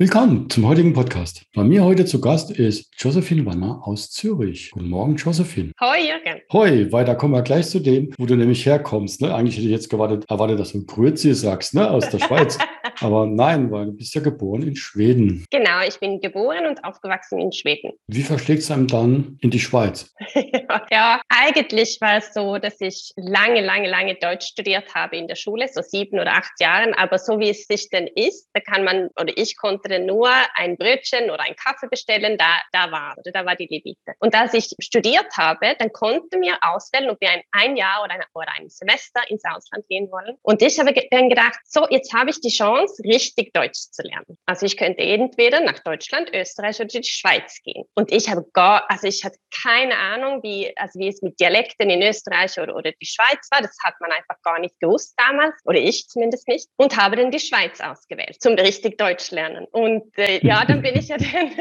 Willkommen zum heutigen Podcast. Bei mir heute zu Gast ist Josephine Wanner aus Zürich. Guten Morgen, Josephine. Hoi, Jürgen. Hoi, weiter kommen wir gleich zu dem, wo du nämlich herkommst. Ne? Eigentlich hätte ich jetzt gewartet, erwartet, dass du Grüezi sagst, ne? aus der Schweiz. Aber nein, weil du bist ja geboren in Schweden. Genau, ich bin geboren und aufgewachsen in Schweden. Wie verschlägt es einem dann in die Schweiz? ja, eigentlich war es so, dass ich lange, lange, lange Deutsch studiert habe in der Schule, so sieben oder acht Jahren. Aber so wie es sich denn ist, da kann man, oder ich konnte konnte nur ein Brötchen oder einen Kaffee bestellen, da, da war, oder da war die Levite. Und als ich studiert habe, dann konnte mir auswählen, ob wir ein, ein Jahr oder ein, oder ein Semester ins Ausland gehen wollen. Und ich habe dann gedacht, so, jetzt habe ich die Chance, richtig Deutsch zu lernen. Also ich könnte entweder nach Deutschland, Österreich oder die Schweiz gehen. Und ich habe gar, also ich hatte keine Ahnung, wie, also wie es mit Dialekten in Österreich oder, oder die Schweiz war. Das hat man einfach gar nicht gewusst damals, oder ich zumindest nicht. Und habe dann die Schweiz ausgewählt, zum richtig Deutsch lernen. Und äh, ja, dann bin ich ja dann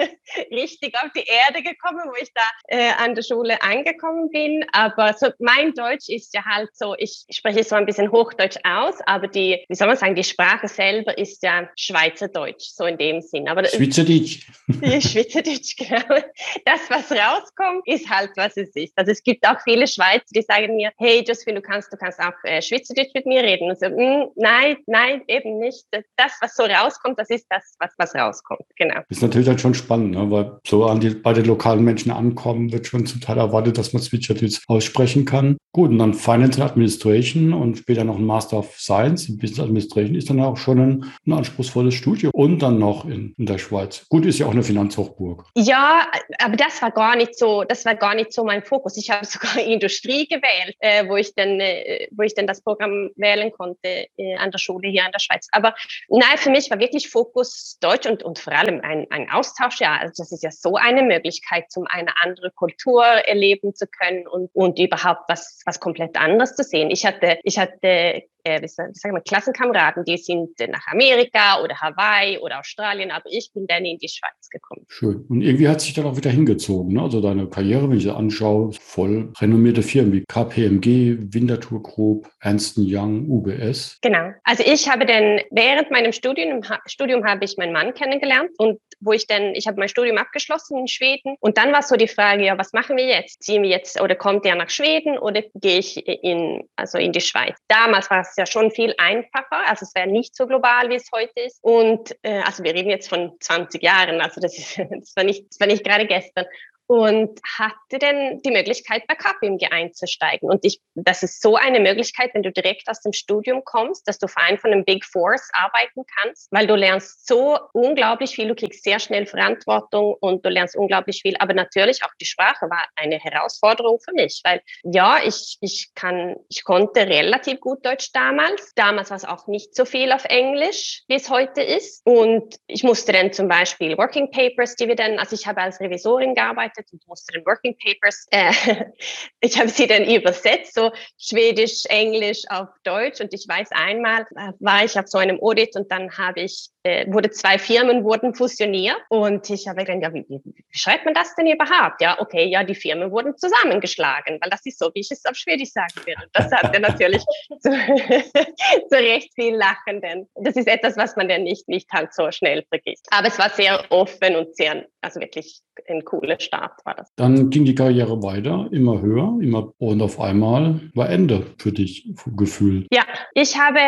richtig auf die Erde gekommen, wo ich da äh, an der Schule angekommen bin. Aber so mein Deutsch ist ja halt so, ich spreche so ein bisschen Hochdeutsch aus, aber die, wie soll man sagen, die Sprache selber ist ja Schweizerdeutsch, so in dem Sinn. Aber Schweizerdeutsch. Schweizerdeutsch, genau. Das, was rauskommt, ist halt, was es ist. Also es gibt auch viele Schweizer, die sagen mir, hey Josephine, du kannst, du kannst auch äh, Schweizerdeutsch mit mir reden. Und so, mm, nein, nein, eben nicht. Das, was so rauskommt, das ist das, was, was was rauskommt. Genau. Ist natürlich halt schon spannend, ne? weil so an die, bei den lokalen Menschen ankommen, wird schon zum Teil erwartet, dass man Switchertools aussprechen kann. Gut, und dann Finance and Administration und später noch ein Master of Science in Business Administration ist dann auch schon ein, ein anspruchsvolles Studium. Und dann noch in, in der Schweiz. Gut, ist ja auch eine Finanzhochburg. Ja, aber das war gar nicht so, das war gar nicht so mein Fokus. Ich habe sogar Industrie gewählt, äh, wo ich dann, äh, wo ich dann das Programm wählen konnte äh, an der Schule hier in der Schweiz. Aber nein, für mich war wirklich Fokus Deutsch und, und vor allem ein, ein Austausch, ja, also das ist ja so eine Möglichkeit, um eine andere Kultur erleben zu können und, und überhaupt was, was komplett anderes zu sehen. Ich hatte, ich hatte äh, wie sagen wir, Klassenkameraden, die sind nach Amerika oder Hawaii oder Australien, aber ich bin dann in die Schweiz gekommen. Schön. Und irgendwie hat sich dann auch wieder hingezogen. Ne? Also deine Karriere, wenn ich sie anschaue, voll renommierte Firmen wie KPMG, Winterthur Group, Ernst Young, UBS. Genau. Also ich habe dann während meinem Studium, Studium habe ich meinen Mann kennengelernt und wo ich dann, ich habe mein Studium abgeschlossen in Schweden und dann war so die Frage, ja, was machen wir jetzt? Ziehen wir jetzt oder kommt er nach Schweden oder gehe ich in, also in die Schweiz? Damals war es ja schon viel einfacher. Also es wäre nicht so global, wie es heute ist. Und äh, also wir reden jetzt von 20 Jahren, also das, ist, das, war, nicht, nicht gerade gestern und hatte dann die Möglichkeit, bei KPMG einzusteigen. Und ich, das ist so eine Möglichkeit, wenn du direkt aus dem Studium kommst, dass du für einen von den Big Fours arbeiten kannst, weil du lernst so unglaublich viel, du kriegst sehr schnell Verantwortung und du lernst unglaublich viel. Aber natürlich auch die Sprache war eine Herausforderung für mich, weil ja, ich, ich kann, ich konnte relativ gut Deutsch damals. Damals war es auch nicht so viel auf Englisch, wie es heute ist. Und ich musste dann zum Beispiel Working Papers, die wir dann, also ich habe als Revisorin gearbeitet, gearbeitet und musste den Working Papers, äh, ich habe sie dann übersetzt, so Schwedisch, Englisch auf Deutsch. Und ich weiß einmal, äh, war ich auf so einem Audit und dann habe ich, äh, wurde zwei Firmen wurden fusioniert und ich habe gedacht, ja, wie, wie, wie schreibt man das denn überhaupt? Ja, okay, ja, die Firmen wurden zusammengeschlagen, weil das ist so, wie ich es auf Schwedisch sagen würde. Und das hat er natürlich zu, zu recht viel Lachen, denn das ist etwas, was man dann nicht, nicht halt so schnell vergisst. Aber es war sehr offen und sehr, also wirklich ein cooler Start war das. Dann ging die Karriere weiter, immer höher, immer und auf einmal war Ende für dich gefühlt. Ja, ich habe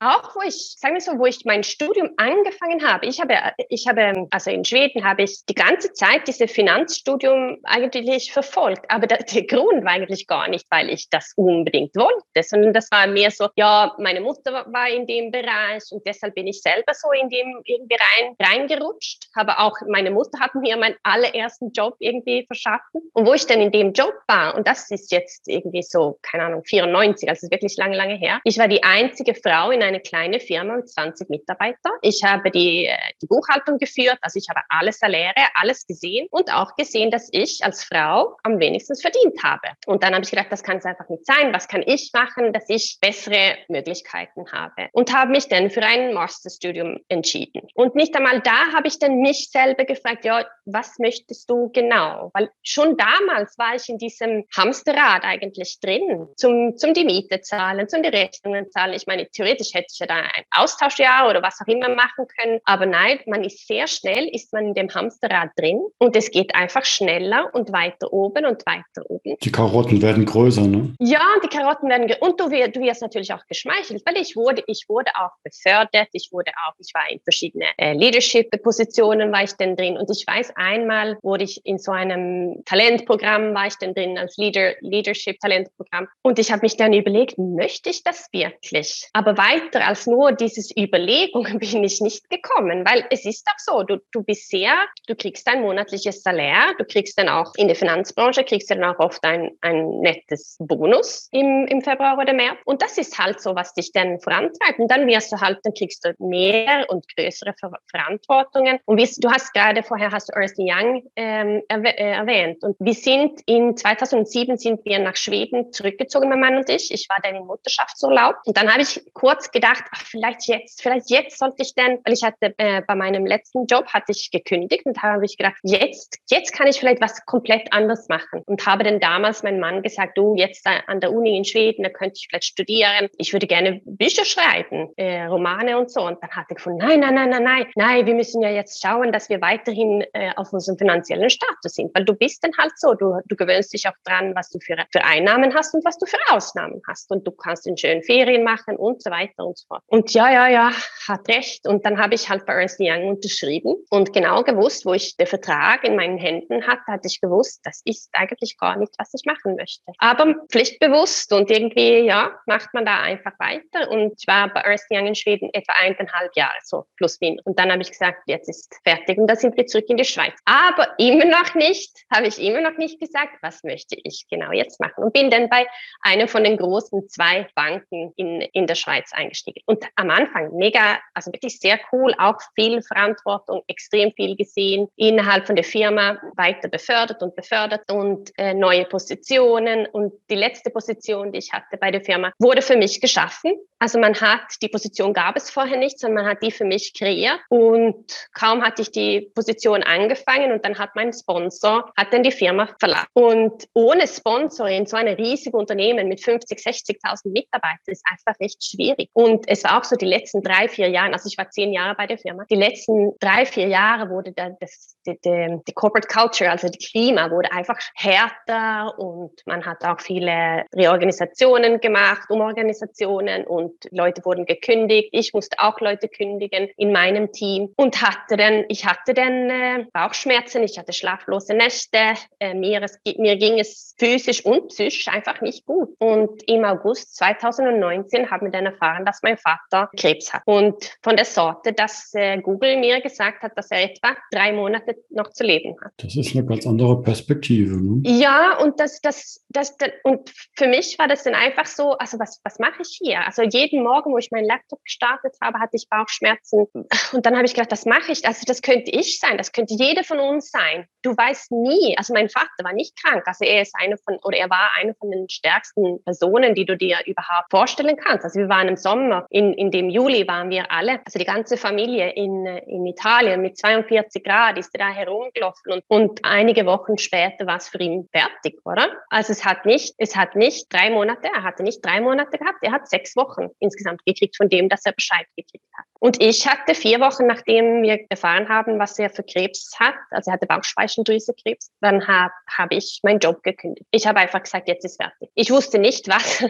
auch, wo ich, sagen wir so, wo ich mein Studium angefangen habe, ich habe, ich habe, also in Schweden habe ich die ganze Zeit dieses Finanzstudium eigentlich verfolgt. Aber der, der Grund war eigentlich gar nicht, weil ich das unbedingt wollte, sondern das war mehr so, ja, meine Mutter war in dem Bereich und deshalb bin ich selber so in dem irgendwie rein, reingerutscht. Aber auch meine Mutter hat mir meinen allerersten Job irgendwie verschaffen. Und wo ich dann in dem Job war, und das ist jetzt irgendwie so, keine Ahnung, 94, also wirklich lange, lange her, ich war die einzige Frau in einer kleinen Firma mit 20 Mitarbeitern. Ich habe die, äh, die Buchhaltung geführt, also ich habe alles Saläre, alles gesehen und auch gesehen, dass ich als Frau am wenigsten verdient habe. Und dann habe ich gedacht, das kann es einfach nicht sein. Was kann ich machen, dass ich bessere Möglichkeiten habe? Und habe mich dann für ein Masterstudium entschieden. Und nicht einmal da habe ich dann mich selber gefragt, ja, was möchtest du genau? Weil schon damals war ich in diesem Hamsterrad eigentlich drin, zum, zum die Miete zahlen, zum die Rechnungen zahlen. Ich meine, theoretisch hätte ich ja da ein Austauschjahr oder was auch immer machen können. Aber nein, man ist sehr schnell, ist man in dem Hamsterrad drin und es geht einfach schneller und weiter oben und weiter oben. Die Karotten werden größer, ne? Ja, die Karotten werden und du, wirst, du wirst natürlich auch geschmeichelt, weil ich wurde, ich wurde auch befördert, ich wurde auch, ich war in verschiedene äh, Leadership-Positionen war ich denn drin und ich weiß, einmal wurde ich in so einem Talentprogramm war ich denn drin als Leader, Leadership-Talentprogramm und ich habe mich dann überlegt, möchte ich das wirklich? Aber weiter als nur dieses Überlegungen bin ich nicht gekommen, weil es ist doch so, du, du bist sehr, du kriegst ein monatliches Salär, du kriegst dann auch in der Finanzbranche, kriegst dann auch oft ein, ein nettes Bonus im, im Februar oder März. Und das ist halt so, was dich dann vorantreibt. Und dann wirst du halt, dann kriegst du mehr und größere Ver Verantwortungen. Und wie, du hast gerade vorher hast du Ernst Young ähm, äh, erwähnt. Und wir sind in 2007 sind wir nach Schweden zurückgezogen, mein Mann und ich. Ich war dann im Mutterschaftsurlaub. Und dann habe ich kurz gedacht, ach, vielleicht jetzt, vielleicht jetzt sollte ich denn, weil ich hatte äh, bei meinem letzten Job hatte ich gekündigt und habe ich gedacht, jetzt, jetzt kann ich vielleicht was komplett anderes machen. Und habe dann damals meinem Mann gesagt, du, jetzt an der Uni in Schweden, da könnte ich vielleicht studieren. Ich würde gerne Bücher schreiben, äh, Romane und so. Und dann hat er gefunden, nein, nein, nein, nein, nein, nein, wir müssen ja jetzt schauen, dass wir weiterhin äh, auf unserem finanziellen Status sind. Weil du bist dann halt so, du, du gewöhnst dich auch dran, was du für, für Einnahmen hast und was du für Ausnahmen hast. Und du kannst in schönen Ferien machen und so weiter und so fort. Und ja, ja, ja, hat recht. Und dann habe ich halt bei Ernst Young unterschrieben und genau gewusst, wo ich den Vertrag in meinen Händen hatte, hatte ich gewusst, das ist eigentlich gar nicht, was ich machen möchte. Aber pflichtbewusst und irgendwie, ja, macht man da einfach weiter. Und ich war bei Ernst Young in Schweden etwa eineinhalb Jahre, so plus minus. Und dann habe ich gesagt, jetzt ist fertig und dann sind wir zurück in die Schweiz. Aber immer noch nicht, habe ich immer noch nicht gesagt, was möchte ich genau jetzt machen. Und bin dann bei einer von den großen zwei Banken in, in der Schweiz eingestiegen. Und am Anfang mega, also wirklich sehr cool, auch viel Verantwortung, extrem viel gesehen, innerhalb von der Firma weiter befördert und befördert und äh, neue Positionen. Und die letzte Position, die ich hatte bei der Firma, wurde für mich geschaffen. Also man hat, die Position gab es vorher nicht, sondern man hat die für mich kreiert. Und kaum hatte ich die Position angefangen und dann hat mein Sponsor, hat dann die Firma verlassen. Und ohne Sponsor in so einem riesigen Unternehmen mit 50, 60.000 Mitarbeitern ist einfach recht schwierig. Und es war auch so die letzten drei, vier Jahre, also ich war zehn Jahre bei der Firma, die letzten drei, vier Jahre wurde da das, die, die, die Corporate Culture, also die Klima wurde einfach härter und man hat auch viele Reorganisationen gemacht, Umorganisationen und Leute wurden gekündigt. Ich musste auch Leute kündigen in meinem Team und hatte dann, ich hatte dann äh, Bauchschmerzen, ich hatte schlaflose Nächte, äh, mir, es, mir ging es physisch und psychisch einfach nicht gut. Und im August 2019 haben wir dann erfahren, dass mein Vater Krebs hat. Und von der Sorte, dass äh, Google mir gesagt hat, dass er etwa drei Monate noch zu leben hat. Das ist eine ganz andere Perspektive. Ne? Ja, und das, das, das, das, und für mich war das dann einfach so, also was, was mache ich hier? Also jeden Morgen, wo ich meinen Laptop gestartet habe, hatte ich Bauchschmerzen. Und dann habe ich gedacht, das mache ich. Also das könnte ich sein, das könnte jeder von uns sein. Du weißt nie, also mein Vater war nicht krank. Also er ist eine von, oder er war eine von den stärksten Personen, die du dir überhaupt vorstellen kannst. Also wir waren im Sommer, in, in dem Juli waren wir alle, also die ganze Familie in, in Italien mit 42 Grad ist er da herumgelaufen und, und einige Wochen später war es für ihn fertig, oder? Also es hat nicht, es hat nicht drei Monate, er hatte nicht drei Monate gehabt, er hat sechs Wochen insgesamt gekriegt von dem, dass er Bescheid gekriegt hat. Und ich hatte vier Wochen, nachdem wir erfahren haben, was er für Krebs hat, also er hatte Bauchspeicheldrüsekrebs, dann habe hab ich meinen Job gekündigt. Ich habe einfach gesagt, jetzt ist fertig. Ich wusste nicht, was,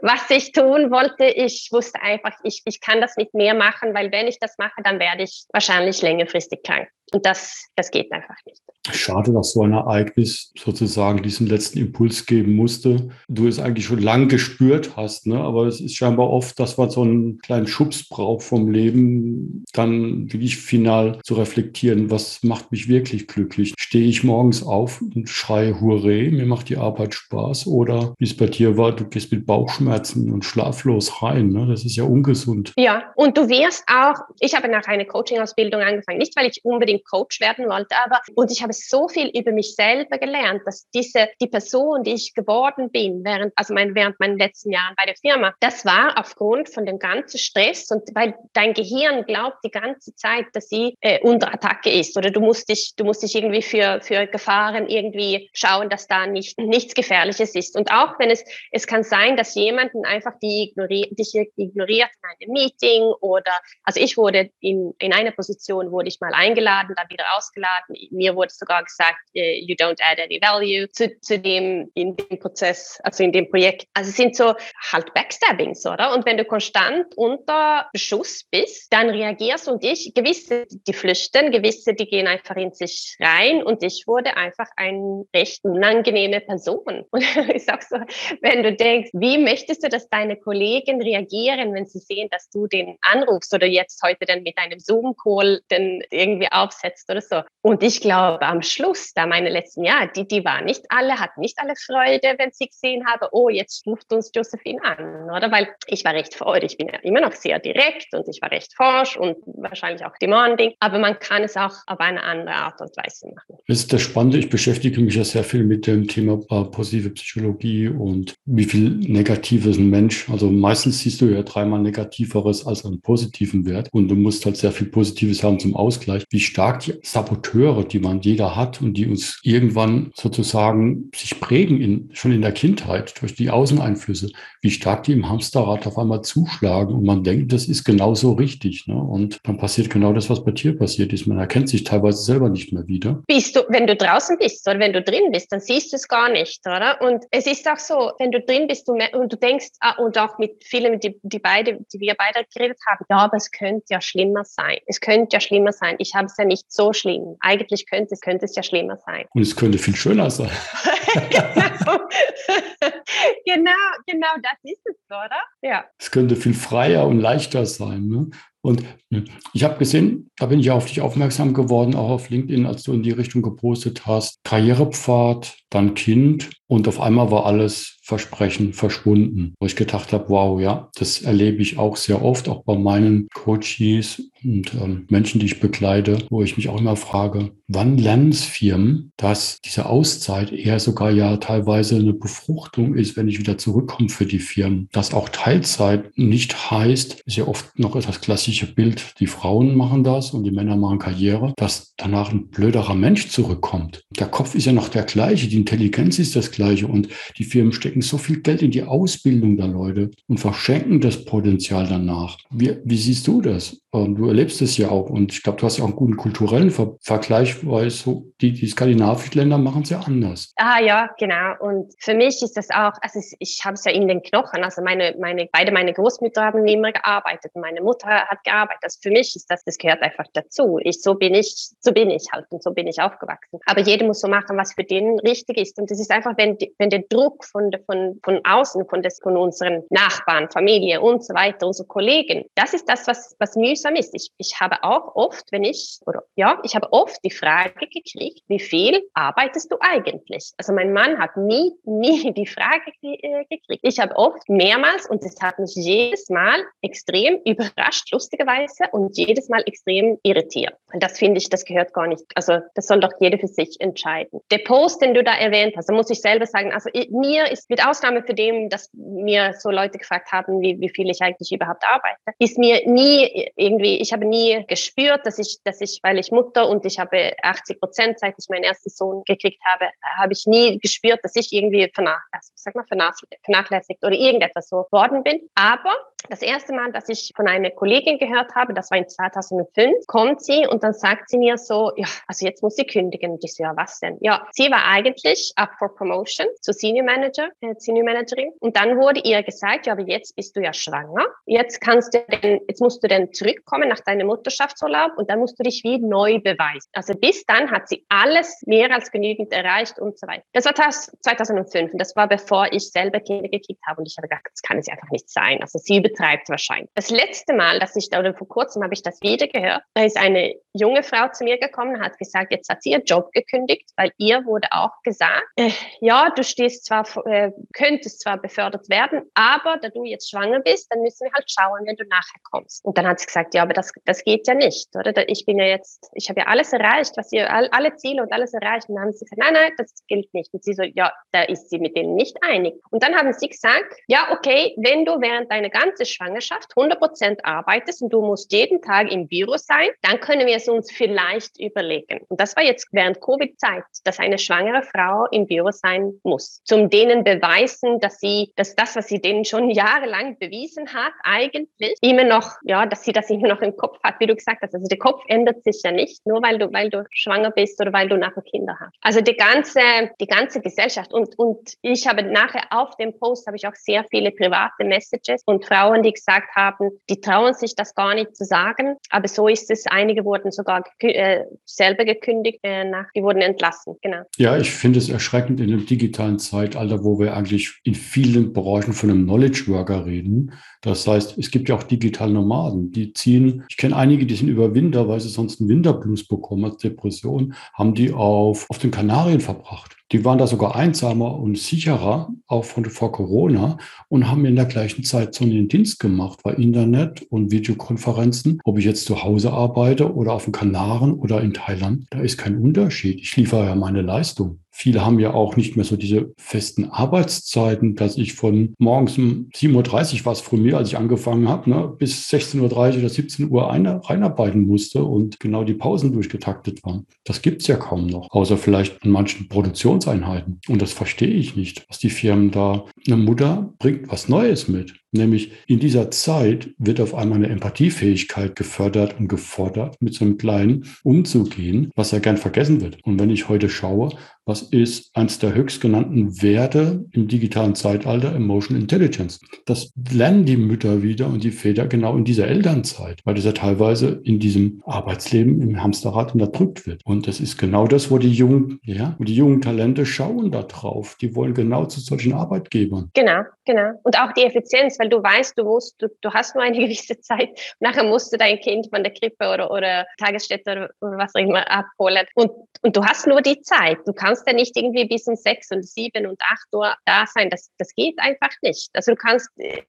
was ich tun wollte. Ich wusste einfach, ich, ich kann das nicht mehr machen, weil wenn ich das mache, dann werde ich wahrscheinlich längerfristig krank. Und das, das geht einfach nicht. Schade, dass so ein Ereignis sozusagen diesen letzten Impuls geben musste. Du es eigentlich schon lang gespürt hast, ne? aber es ist scheinbar oft, dass man so einen kleinen Schubs braucht vom Leben Leben dann wirklich final zu reflektieren, was macht mich wirklich glücklich? Stehe ich morgens auf und schreie Hurre, mir macht die Arbeit Spaß? Oder wie es bei dir war, du gehst mit Bauchschmerzen und schlaflos rein. Ne? Das ist ja ungesund. Ja, und du wirst auch, ich habe nach einer Coaching-Ausbildung angefangen, nicht weil ich unbedingt Coach werden wollte, aber und ich habe so viel über mich selber gelernt, dass diese, die Person, die ich geworden bin, während, also mein, während meinen letzten Jahren bei der Firma, das war aufgrund von dem ganzen Stress und weil dein Gehirn glaubt die ganze Zeit, dass sie äh, unter Attacke ist oder du musst dich, du musst dich irgendwie für, für Gefahren irgendwie schauen, dass da nicht, nichts Gefährliches ist. Und auch wenn es, es kann sein, dass jemanden einfach die ignoriert, dich ignoriert in einem Meeting oder, also ich wurde in, in einer Position, wurde ich mal eingeladen, dann wieder ausgeladen. Mir wurde sogar gesagt, äh, you don't add any value zu, zu dem, in dem Prozess, also in dem Projekt. Also es sind so halt Backstabbings, oder? Und wenn du konstant unter Beschuss bist, dann reagierst und ich, gewisse, die flüchten, gewisse, die gehen einfach in sich rein und ich wurde einfach eine recht unangenehme Person. Und ich sag so, wenn du denkst, wie möchtest du, dass deine Kollegen reagieren, wenn sie sehen, dass du den anrufst oder jetzt heute dann mit einem Zoom-Call dann irgendwie aufsetzt oder so. Und ich glaube, am Schluss, da meine letzten Jahre, die, die waren nicht alle, hatten nicht alle Freude, wenn sie gesehen haben, oh, jetzt ruft uns Josephine an, oder? Weil ich war recht freudig, ich bin ja immer noch sehr direkt und ich war recht forsch und wahrscheinlich auch demanding, aber man kann es auch auf eine andere Art und Weise machen. Das ist das Spannende. Ich beschäftige mich ja sehr viel mit dem Thema äh, positive Psychologie und wie viel Negatives ein Mensch, also meistens siehst du ja dreimal Negativeres als einen positiven Wert und du musst halt sehr viel Positives haben zum Ausgleich. Wie stark die Saboteure, die man jeder hat und die uns irgendwann sozusagen sich prägen, in, schon in der Kindheit durch die Außeneinflüsse, wie stark die im Hamsterrad auf einmal zuschlagen und man denkt, das ist genauso richtig. Ne? Und dann passiert genau das, was bei dir passiert ist. Man erkennt sich teilweise selber nicht mehr wieder. Bist du, wenn du draußen bist oder wenn du drin bist, dann siehst du es gar nicht, oder? Und es ist auch so, wenn du drin bist du, und du denkst, ah, und auch mit vielen, die, die beide, die wir beide geredet haben, ja, aber es könnte ja schlimmer sein. Es könnte ja schlimmer sein. Ich habe es ja nicht so schlimm. Eigentlich könnte es, könnte es ja schlimmer sein. Und es könnte viel schöner sein. genau. genau, genau, das ist es, oder? Ja. Es könnte viel freier und leichter sein. Ne? Und ich habe gesehen, da bin ich auf dich aufmerksam geworden, auch auf LinkedIn, als du in die Richtung gepostet hast. Karrierepfad, dann Kind und auf einmal war alles Versprechen verschwunden. Wo ich gedacht habe, wow, ja, das erlebe ich auch sehr oft, auch bei meinen Coaches und ähm, Menschen, die ich begleite, wo ich mich auch immer frage, wann lernen es Firmen, dass diese Auszeit eher sogar ja teilweise eine Befruchtung ist, wenn ich wieder zurückkomme für die Firmen. Dass auch Teilzeit nicht heißt, ist ja oft noch das klassische Bild, die Frauen machen das und die Männer machen Karriere, dass danach ein blöderer Mensch zurückkommt. Der Kopf ist ja noch der gleiche, die Intelligenz ist das gleiche und die Firmen stecken so viel Geld in die Ausbildung der Leute und verschenken das Potenzial danach. Wie, wie siehst du das? Ähm, du erlebst es ja auch und ich glaube, du hast ja auch einen guten kulturellen Ver Vergleich, weil so die, die skandinavischen Länder machen es ja anders. Ah ja, genau. Und für mich ist das auch, also ich habe es ja in den Knochen. Also meine, meine, beide meine Großmütter haben immer gearbeitet und meine Mutter hat gearbeitet. Also für mich ist das, das gehört einfach dazu. Ich, so bin ich, so bin ich halt und so bin ich aufgewachsen. Aber jeder muss so machen, was für den richtig ist. Und das ist einfach, wenn, wenn der Druck von, von, von außen, von, des, von unseren Nachbarn, Familie und so weiter, unsere Kollegen, das ist das, was, was mühsam ist. Ich, ich habe auch oft, wenn ich, oder ja, ich habe oft die Frage gekriegt, wie viel arbeitest du eigentlich? Also mein Mann hat nie, nie die Frage äh, gekriegt. Ich habe oft mehrmals, und das hat mich jedes Mal extrem überrascht, lustigerweise, und jedes Mal extrem irritiert. Und das finde ich, das gehört gar nicht. Also das soll doch jeder für sich entscheiden. Der Post, den du da erwähnt hast, da muss ich selber sagen, also mir ist mit Ausnahme für dem, dass mir so Leute gefragt haben, wie, wie viel ich eigentlich überhaupt arbeite, ist mir nie irgendwie, ich habe nie gespürt, dass ich, dass ich, weil ich Mutter und ich habe 80 Prozent, seit ich meinen ersten Sohn gekriegt habe, habe ich nie gespürt, dass ich irgendwie vernach, also, sag mal, vernachlässigt oder irgendetwas so worden bin. Aber das erste Mal, dass ich von einer Kollegin gehört habe, das war in 2005, kommt sie und dann sagt sie mir so, ja, also jetzt muss sie kündigen. Und ich so, ja, was denn? Ja, sie war eigentlich up for promotion zu Senior Manager, äh, Senior Managerin. Und dann wurde ihr gesagt, ja, aber jetzt bist du ja schwanger. Jetzt kannst du denn, jetzt musst du denn zurückkommen nach deinem Mutterschaftsurlaub und dann musst du dich wie neu beweisen. Also bis dann hat sie alles mehr als genügend erreicht und so weiter. Das war 2005 und das war bevor ich selber Kinder gekriegt habe und ich habe gedacht, das kann es einfach nicht sein. Also sie übertreibt wahrscheinlich. Das letzte Mal, dass ich da, oder vor kurzem habe ich das wieder gehört, da ist eine junge Frau zu mir gekommen, hat gesagt, jetzt hat sie ihren Job gekündigt, weil ihr wurde auch gesagt, äh, ja, du stehst zwar, äh, könntest zwar befördert werden, aber da du jetzt schwanger bist, dann müssen wir halt schauen, wenn du nachher kommst. Und dann hat sie gesagt, ja, aber das, das geht ja nicht, oder? Ich bin ja jetzt, ich habe ja alles erreicht, was ihr, alle Ziele und alles erreicht. Und dann haben sie gesagt, nein, nein, das gilt nicht. Und sie so, ja, da ist sie mit denen nicht einig. Und dann haben sie gesagt, ja, okay, wenn du während deiner ganzen Schwangerschaft 100 Prozent arbeitest und du musst jeden Tag im Büro sein, dann können wir es uns vielleicht überlegen. Und das war jetzt während Covid-Zeit, dass eine schwangere Frau im Büro sein muss. Zum denen beweisen, dass sie, dass das, was sie denen schon jahrelang bewiesen hat, eigentlich immer noch, ja, dass sie das immer noch im Kopf hat, wie du gesagt hast. Also der Kopf ändert sich ja nicht, nur weil du, weil du schwanger bist oder weil du nachher Kinder hast. Also die ganze, die ganze Gesellschaft und, und ich habe nachher auf dem Post habe ich auch sehr viele private Messages und Frauen, die gesagt haben, die trauen sich das gar nicht zu sagen, aber so ist es. Einige wurden sogar äh, selber gekündigt, äh, nach, die wurden entlassen, genau. Ja, ich finde es erschreckend in dem digitalen Zeitalter, wo wir eigentlich in vielen Bereichen von einem Knowledge Worker reden. Das heißt, es gibt ja auch digitale Nomaden, die ziehen, ich kenne einige, die sind über Winter, weil sie sonst einen Winterblues bekommen als Depression, haben die auf, auf den Kanarien verbracht. Die waren da sogar einsamer und sicherer, auch von, vor Corona, und haben in der gleichen Zeit so einen Dienst gemacht, weil Internet und Videokonferenzen, ob ich jetzt zu Hause arbeite oder auf den Kanaren oder in Thailand, da ist kein Unterschied. Ich liefere ja meine Leistung. Viele haben ja auch nicht mehr so diese festen Arbeitszeiten, dass ich von morgens um 7.30 Uhr war es früh mir, als ich angefangen habe, ne, bis 16.30 Uhr oder 17 Uhr eine, reinarbeiten musste und genau die Pausen durchgetaktet waren. Das gibt's ja kaum noch, außer vielleicht an manchen Produktionseinheiten. Und das verstehe ich nicht, was die Firmen da. Eine Mutter bringt was Neues mit. Nämlich in dieser Zeit wird auf einmal eine Empathiefähigkeit gefördert und gefordert, mit so einem Kleinen umzugehen, was ja gern vergessen wird. Und wenn ich heute schaue, was ist eines der höchstgenannten Werte im digitalen Zeitalter? Emotional Intelligence. Das lernen die Mütter wieder und die Väter genau in dieser Elternzeit, weil das ja teilweise in diesem Arbeitsleben im Hamsterrad unterdrückt wird. Und das ist genau das, wo die jungen, ja, wo die jungen Talente schauen da drauf. Die wollen genau zu solchen Arbeitgebern. Genau, genau. Und auch die Effizienz, weil du weißt, du musst, du, du hast nur eine gewisse Zeit. Nachher musst du dein Kind von der Krippe oder, oder Tagesstätte oder was auch immer abholen. Und, und du hast nur die Zeit. Du kannst ja nicht irgendwie bis um sechs und sieben und acht Uhr da sein. Das, das geht einfach nicht. Also du kannst äh,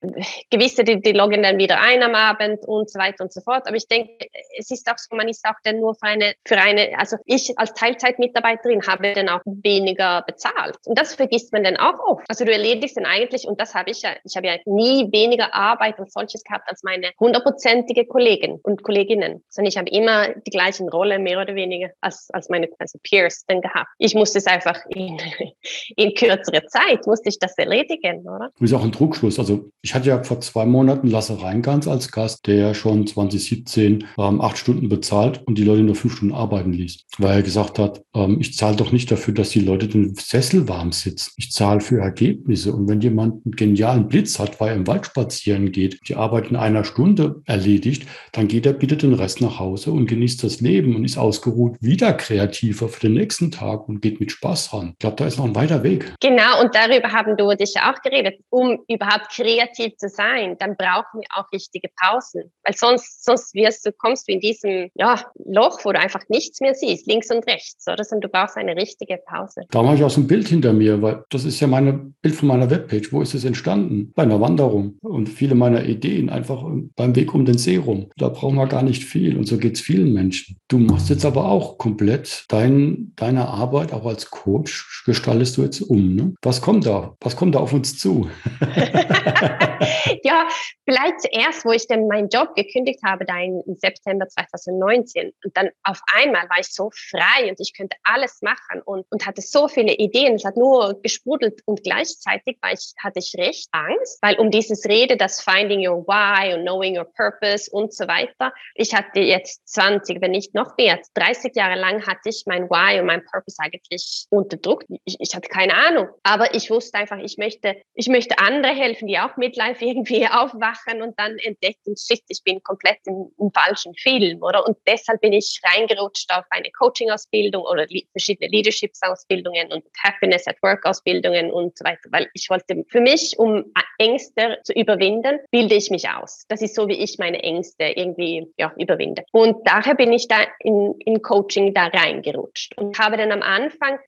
gewisse, die, die loggen dann wieder ein am Abend und so weiter und so fort. Aber ich denke, es ist auch so, man ist auch dann nur für eine, für eine, also ich als Teilzeitmitarbeiterin habe dann auch weniger bezahlt. Und das vergisst man dann auch oft. Also du erledigst dann eigentlich, und das habe ich ja, ich habe ja nie weniger Arbeit und solches gehabt als meine hundertprozentige Kollegen und Kolleginnen, sondern ich habe immer die gleichen Rolle, mehr oder weniger, als, als meine also Peers dann gehabt. Ich musste es einfach in, in kürzerer Zeit, musste ich das erledigen, oder? Das ist auch ein Druckschluss. Also ich hatte ja vor zwei Monaten Lasse Reingans als Gast, der schon 2017 ähm, acht Stunden bezahlt und die Leute nur fünf Stunden arbeiten ließ, weil er gesagt hat, ähm, ich zahle doch nicht dafür, dass die Leute den Sessel warm sitzen. Ich zahle für Ergebnisse. Und wenn jemand einen genialen Blitz hat, weil er im Wald spazieren geht, die Arbeit in einer Stunde erledigt, dann geht er bitte den Rest nach Hause und genießt das Leben und ist ausgeruht, wieder kreativer für den nächsten Tag und geht mit Spaß ran. Ich glaube, da ist noch ein weiter Weg. Genau, und darüber haben du und ich auch geredet. Um überhaupt kreativ zu sein, dann brauchen wir auch richtige Pausen. Weil sonst, sonst wirst du, kommst du in diesem ja, Loch, wo du einfach nichts mehr siehst, links und rechts, oder? Sondern du brauchst eine richtige Pause. Da mache ich auch so ein Bild hinter mir, weil das ist ja mein Bild von meiner Webpage. Wo ist es entstanden? Bei einer Wanderung. Und viele meiner Ideen einfach beim Weg um den See rum. Da brauchen wir gar nicht viel. Und so geht es vielen Menschen. Du machst jetzt aber auch komplett dein, deine Arbeit auch als Coach, gestaltest du jetzt um. Ne? Was kommt da? Was kommt da auf uns zu? ja, vielleicht zuerst, wo ich dann meinen Job gekündigt habe, da im September 2019. Und dann auf einmal war ich so frei und ich könnte alles machen und, und hatte so viele Ideen. Es hat nur gesprudelt und gleichzeitig war ich, hatte ich recht Angst, weil um dieses Rede, das Finding Your Why und Knowing Your Purpose und so weiter. Ich hatte jetzt 20, wenn nicht noch mehr, 30 Jahre lang hatte ich mein Why und mein Purpose eigentlich unterdrückt. Ich, ich hatte keine Ahnung, aber ich wusste einfach, ich möchte, ich möchte andere helfen, die auch Midlife irgendwie aufwachen und dann entdecken, shit, ich bin komplett im, im falschen Film, oder? Und deshalb bin ich reingerutscht auf eine Coaching-Ausbildung oder verschiedene Leadership-Ausbildungen und Happiness at Work-Ausbildungen und so weiter, weil ich wollte für mich, um Ängste zu überwinden, bilde ich mich aus. Das ist so, wie ich meine Ängste irgendwie ja, überwinde. Und daher bin ich da in, in Coaching da reingerutscht und habe dann am Anfang,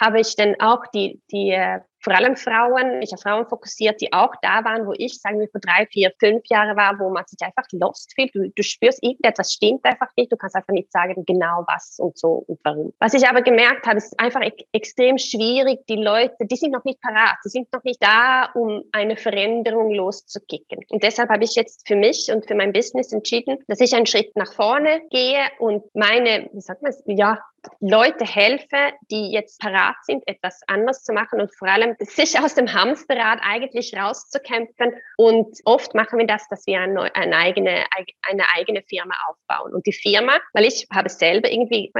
habe ich dann auch die, die äh, vor allem Frauen, ich habe Frauen fokussiert, die auch da waren, wo ich, sagen wir, vor drei, vier, fünf Jahren war, wo man sich einfach lost fühlt. Du, du spürst, irgendetwas stimmt einfach nicht. Du kannst einfach nicht sagen, genau was und so und warum. Was ich aber gemerkt habe, ist einfach e extrem schwierig. Die Leute, die sind noch nicht parat. Die sind noch nicht da, um eine Veränderung loszukicken. Und deshalb habe ich jetzt für mich und für mein Business entschieden, dass ich einen Schritt nach vorne gehe und meine, wie sagt man es, ja, Leute helfe, die jetzt parat sind, etwas anders zu machen und vor allem sich aus dem Hamsterrad eigentlich rauszukämpfen. Und oft machen wir das, dass wir eine, eine, eigene, eine eigene Firma aufbauen. Und die Firma, weil ich habe selber irgendwie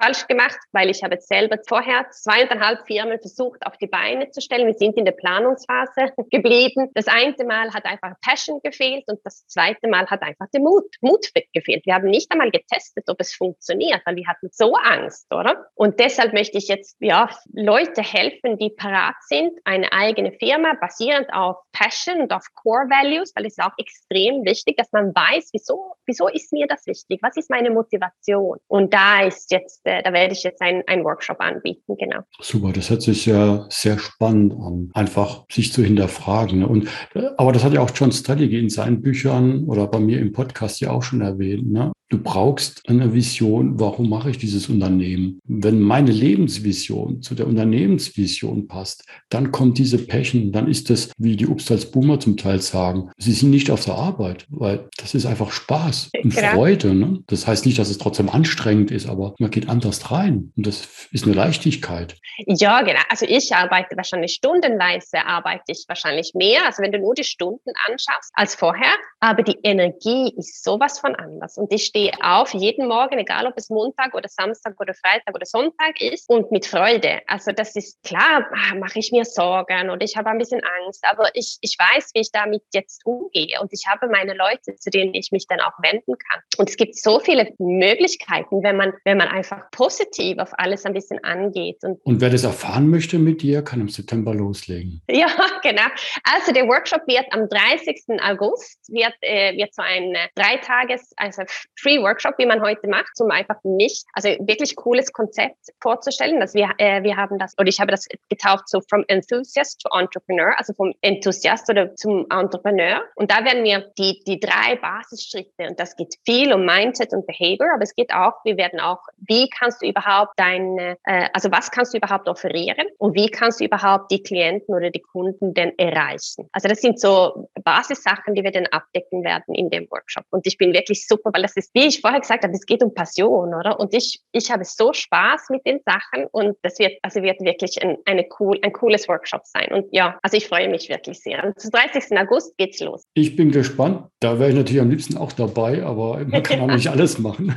falsch gemacht, weil ich habe selber vorher zweieinhalb Firmen versucht auf die Beine zu stellen. Wir sind in der Planungsphase geblieben. Das eine Mal hat einfach Passion gefehlt und das zweite Mal hat einfach der Mut, Mut gefehlt. Wir haben nicht einmal getestet, ob es funktioniert, weil wir hatten so Angst, oder? Und deshalb möchte ich jetzt ja Leute helfen, die parat sind, eine eigene Firma basierend auf Passion und auf Core Values, weil es ist auch extrem wichtig, dass man weiß, wieso, wieso ist mir das wichtig? Was ist meine Motivation? Und da ist jetzt, äh, da werde ich jetzt einen Workshop anbieten, genau. Super, das hört sich ja sehr spannend an, einfach sich zu hinterfragen. Ne? Und, äh, aber das hat ja auch John Strategy in seinen Büchern oder bei mir im Podcast ja auch schon erwähnt. Ne? Du brauchst eine Vision, warum mache ich dieses Unternehmen? Wenn meine Lebensvision zu der Unternehmensvision passt, dann kommt diese Passion, dann ist das, wie die Upstals Boomer zum Teil sagen, sie sind nicht auf der Arbeit, weil das ist einfach Spaß und genau. Freude. Ne? Das heißt nicht, dass es trotzdem anstrengend ist, aber man geht anders rein und das ist eine Leichtigkeit. Ja, genau. Also ich arbeite wahrscheinlich stundenweise, arbeite ich wahrscheinlich mehr, also wenn du nur die Stunden anschaust als vorher, aber die Energie ist sowas von anders und ich stehe stehe auf jeden Morgen, egal ob es Montag oder Samstag oder Freitag oder Sonntag ist und mit Freude. Also das ist klar, ah, mache ich mir Sorgen oder ich habe ein bisschen Angst, aber ich, ich weiß, wie ich damit jetzt umgehe und ich habe meine Leute, zu denen ich mich dann auch wenden kann. Und es gibt so viele Möglichkeiten, wenn man, wenn man einfach positiv auf alles ein bisschen angeht. Und, und wer das erfahren möchte mit dir, kann im September loslegen. Ja, genau. Also der Workshop wird am 30. August, wird, äh, wird so ein äh, Dreitages, also Free Free Workshop, wie man heute macht, um einfach mich, also wirklich cooles Konzept vorzustellen. Dass wir, äh, wir haben das, oder ich habe das getauft so from Enthusiast to Entrepreneur, also vom Enthusiast oder zum Entrepreneur. Und da werden wir die, die drei Basisschritte, und das geht viel um Mindset und Behavior, aber es geht auch, wir werden auch, wie kannst du überhaupt deine, äh, also was kannst du überhaupt offerieren und wie kannst du überhaupt die Klienten oder die Kunden denn erreichen? Also das sind so Basissachen, die wir dann abdecken werden in dem Workshop. Und ich bin wirklich super, weil das ist wie ich vorher gesagt habe, es geht um Passion, oder? Und ich, ich habe so Spaß mit den Sachen und das wird, also wird wirklich ein, eine cool, ein cooles Workshop sein. Und ja, also ich freue mich wirklich sehr. Und zum 30. August geht's los. Ich bin gespannt. Da wäre ich natürlich am liebsten auch dabei, aber man kann auch nicht alles machen.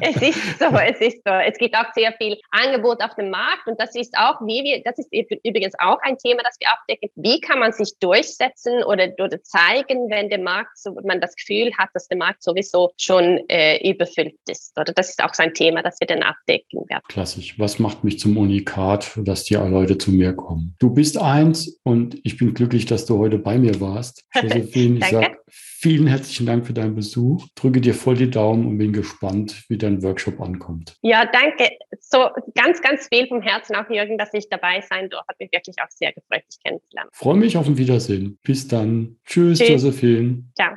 es ist so, es ist so. Es gibt auch sehr viel Angebot auf dem Markt und das ist auch, wie wir, das ist übrigens auch ein Thema, das wir abdecken. Wie kann man sich durchsetzen oder, oder zeigen, wenn der Markt, so, man das Gefühl hat, dass der Markt sowieso schon äh, überfüllt ist. Oder das ist auch so ein Thema, das wir dann abdecken werden. Klassisch. Was macht mich zum Unikat, dass die Leute zu mir kommen? Du bist eins und ich bin glücklich, dass du heute bei mir warst. Josephine, ich sage vielen herzlichen Dank für deinen Besuch. Drücke dir voll die Daumen und bin gespannt, wie dein Workshop ankommt. Ja, danke. So ganz, ganz viel vom Herzen auch, Jürgen, dass ich dabei sein durfte. Hat mich wirklich auch sehr gefreut, dich kennenzulernen. Freue mich auf ein Wiedersehen. Bis dann. Tschüss, Tschüss. Josephine. Ciao.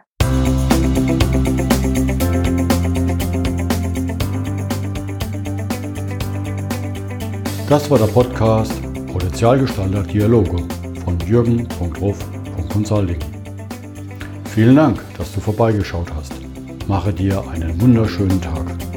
Das war der Podcast Potenzialgestalter Dialoge von jürgen.ruf.consulting. Vielen Dank, dass du vorbeigeschaut hast. Mache dir einen wunderschönen Tag.